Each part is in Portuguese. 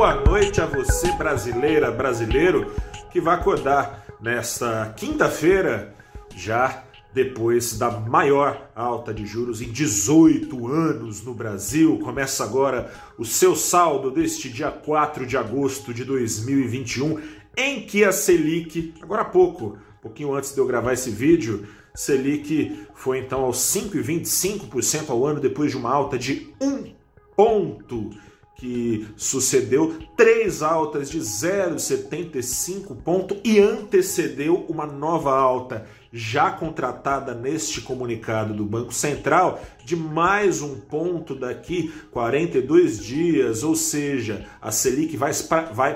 boa noite a você, brasileira, brasileiro, que vai acordar nesta quinta-feira, já depois da maior alta de juros em 18 anos no Brasil. Começa agora o seu saldo deste dia 4 de agosto de 2021, em que a Selic, agora há pouco, um pouquinho antes de eu gravar esse vídeo, Selic foi então aos 5,25% ao ano depois de uma alta de 1 ponto que sucedeu três altas de 0,75 ponto e antecedeu uma nova alta já contratada neste comunicado do Banco Central de mais um ponto daqui 42 dias, ou seja, a Selic vai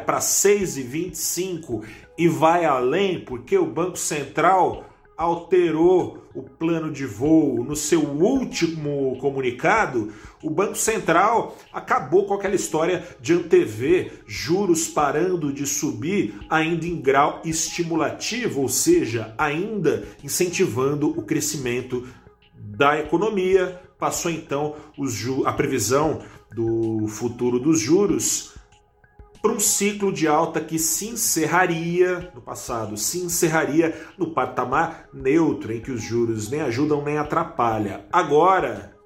para 6,25 e vai além porque o Banco Central alterou o plano de voo no seu último comunicado, o Banco Central acabou com aquela história de antever juros parando de subir ainda em grau estimulativo, ou seja, ainda incentivando o crescimento da economia. Passou então a previsão do futuro dos juros para um ciclo de alta que se encerraria no passado, se encerraria no patamar neutro, em que os juros nem ajudam nem atrapalham. Agora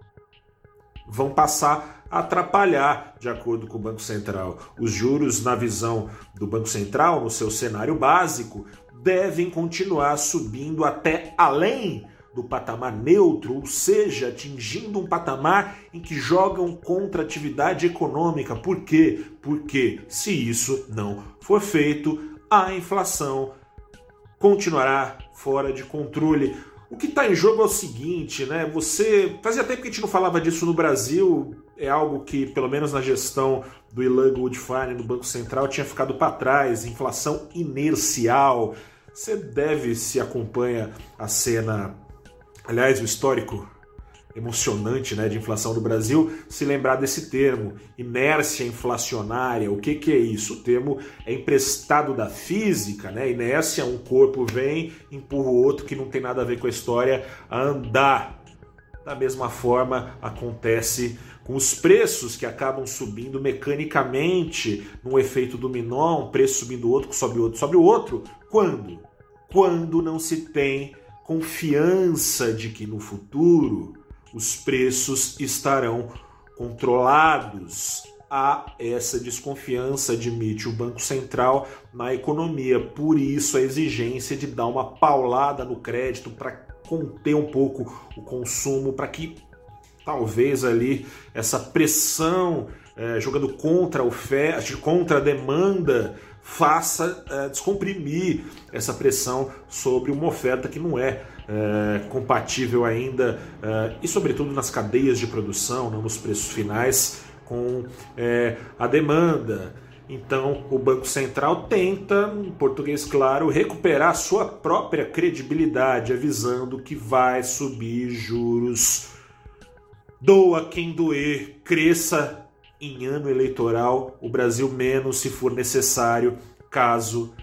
vão passar a atrapalhar, de acordo com o Banco Central. Os juros, na visão do Banco Central, no seu cenário básico, devem continuar subindo até além do patamar neutro, ou seja, atingindo um patamar em que jogam contra a atividade econômica. Por quê? Porque se isso não for feito, a inflação continuará fora de controle. O que está em jogo é o seguinte, né? Você fazia tempo que a gente não falava disso no Brasil. É algo que, pelo menos na gestão do Ilan Goldfein no Banco Central, tinha ficado para trás. Inflação inercial. Você deve, se acompanha a cena aliás, o histórico emocionante né, de inflação do Brasil, se lembrar desse termo, inércia inflacionária. O que, que é isso? O termo é emprestado da física, né? Inércia, um corpo vem, empurra o outro que não tem nada a ver com a história a andar. Da mesma forma acontece com os preços que acabam subindo mecanicamente num efeito dominó, um preço subindo outro, sobe outro, sobe o outro. Quando? Quando não se tem confiança de que no futuro os preços estarão controlados. Há essa desconfiança, admite o Banco Central, na economia. Por isso, a exigência de dar uma paulada no crédito para conter um pouco o consumo, para que talvez ali essa pressão é, jogando contra a oferta, contra a demanda, faça é, descomprimir essa pressão sobre uma oferta que não é, é compatível ainda, é, e sobretudo nas cadeias de produção, não nos preços finais, com a demanda. Então, o Banco Central tenta, em português claro, recuperar sua própria credibilidade, avisando que vai subir juros. Doa quem doer, cresça em ano eleitoral, o Brasil menos se for necessário, caso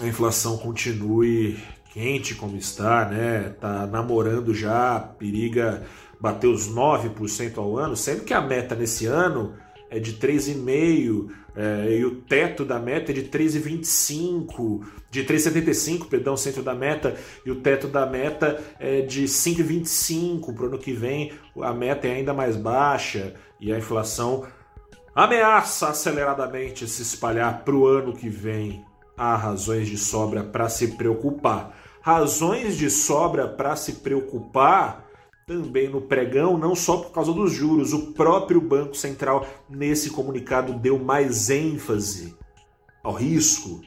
a inflação continue quente como está, né? Tá namorando já, periga bater os 9% ao ano, sendo que a meta nesse ano é de 3,5% é, e o teto da meta é de 3,25, de 3,75, perdão, o centro da meta, e o teto da meta é de 5,25 para o ano que vem, a meta é ainda mais baixa e a inflação ameaça aceleradamente se espalhar para o ano que vem. Há razões de sobra para se preocupar. Razões de sobra para se preocupar também no pregão, não só por causa dos juros. O próprio Banco Central, nesse comunicado, deu mais ênfase ao risco,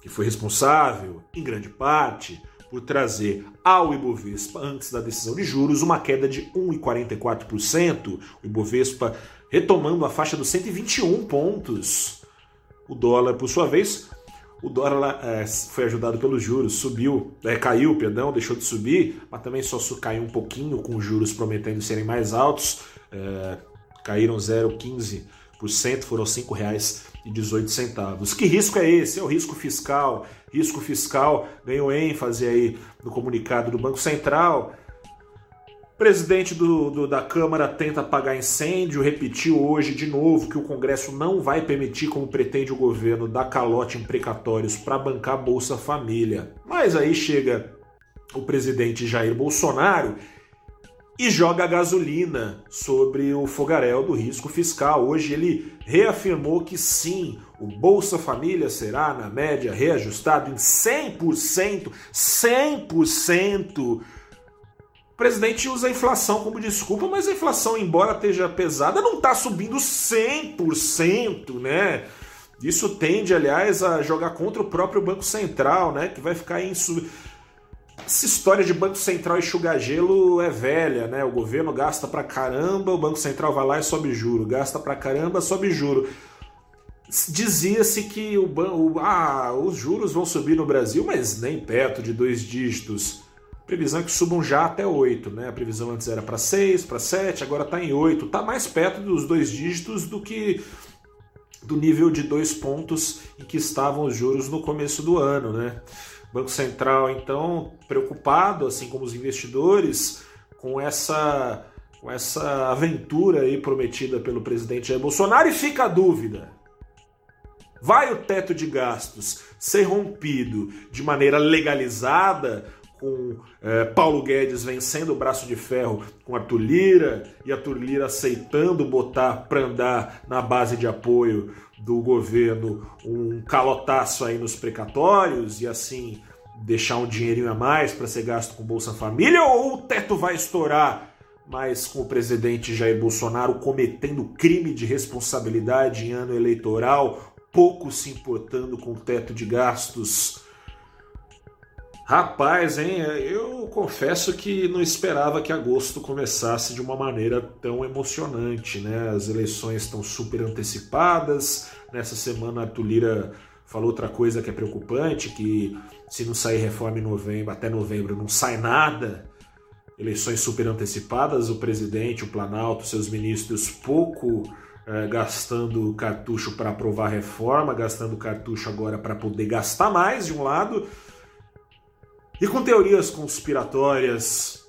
que foi responsável, em grande parte, por trazer ao Ibovespa, antes da decisão de juros, uma queda de 1,44%. O Ibovespa retomando a faixa dos 121 pontos. O dólar, por sua vez, o dólar é, foi ajudado pelos juros, subiu, é, caiu, perdão, deixou de subir, mas também só caiu um pouquinho com os juros prometendo serem mais altos, é, caíram 0,15%, foram R$ 5,18. Que risco é esse? É o risco fiscal. Risco fiscal ganhou ênfase aí no comunicado do Banco Central. Presidente do, do, da Câmara tenta apagar incêndio, repetiu hoje de novo que o Congresso não vai permitir, como pretende o governo, dar calote em precatórios para bancar Bolsa Família. Mas aí chega o presidente Jair Bolsonaro e joga gasolina sobre o fogaréu do risco fiscal. Hoje ele reafirmou que sim, o Bolsa Família será, na média, reajustado em 100%, 100% o presidente usa a inflação como desculpa, mas a inflação, embora esteja pesada, não está subindo 100%, né? Isso tende, aliás, a jogar contra o próprio Banco Central, né? Que vai ficar em. Essa história de Banco Central e gelo é velha, né? O governo gasta pra caramba, o Banco Central vai lá e sobe juro. Gasta pra caramba, sobe juro. Dizia-se que o, o, ah, os juros vão subir no Brasil, mas nem perto de dois dígitos previsão é que subam já até 8, né? A previsão antes era para 6, para 7, agora está em 8. Está mais perto dos dois dígitos do que do nível de dois pontos em que estavam os juros no começo do ano, né? Banco Central, então, preocupado, assim como os investidores, com essa, com essa aventura aí prometida pelo presidente Jair Bolsonaro, e fica a dúvida. Vai o teto de gastos ser rompido de maneira legalizada com é, Paulo Guedes vencendo o braço de ferro com Arthur Lira e Arthur Lira aceitando botar para andar na base de apoio do governo um calotaço aí nos precatórios e assim deixar um dinheirinho a mais para ser gasto com Bolsa Família ou o teto vai estourar, mas com o presidente Jair Bolsonaro cometendo crime de responsabilidade em ano eleitoral, pouco se importando com o teto de gastos Rapaz, hein? Eu confesso que não esperava que agosto começasse de uma maneira tão emocionante, né? As eleições estão super antecipadas. Nessa semana a Tulira falou outra coisa que é preocupante, que se não sair reforma em novembro, até novembro não sai nada. Eleições super antecipadas, o presidente, o Planalto, seus ministros pouco é, gastando cartucho para aprovar reforma, gastando cartucho agora para poder gastar mais de um lado e com teorias conspiratórias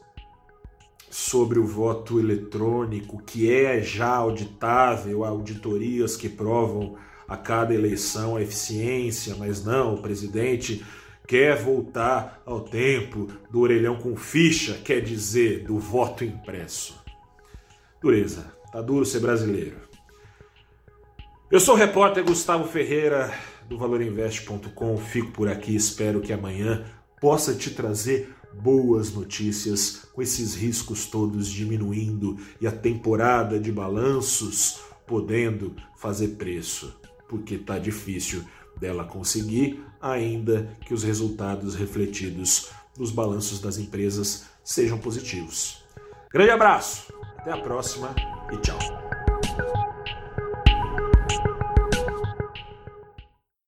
sobre o voto eletrônico, que é já auditável, auditorias que provam a cada eleição a eficiência, mas não, o presidente quer voltar ao tempo do orelhão com ficha, quer dizer, do voto impresso. Dureza, tá duro ser brasileiro. Eu sou o repórter Gustavo Ferreira do valorinvest.com, fico por aqui, espero que amanhã possa te trazer boas notícias, com esses riscos todos diminuindo e a temporada de balanços podendo fazer preço, porque tá difícil dela conseguir, ainda que os resultados refletidos nos balanços das empresas sejam positivos. Grande abraço, até a próxima e tchau.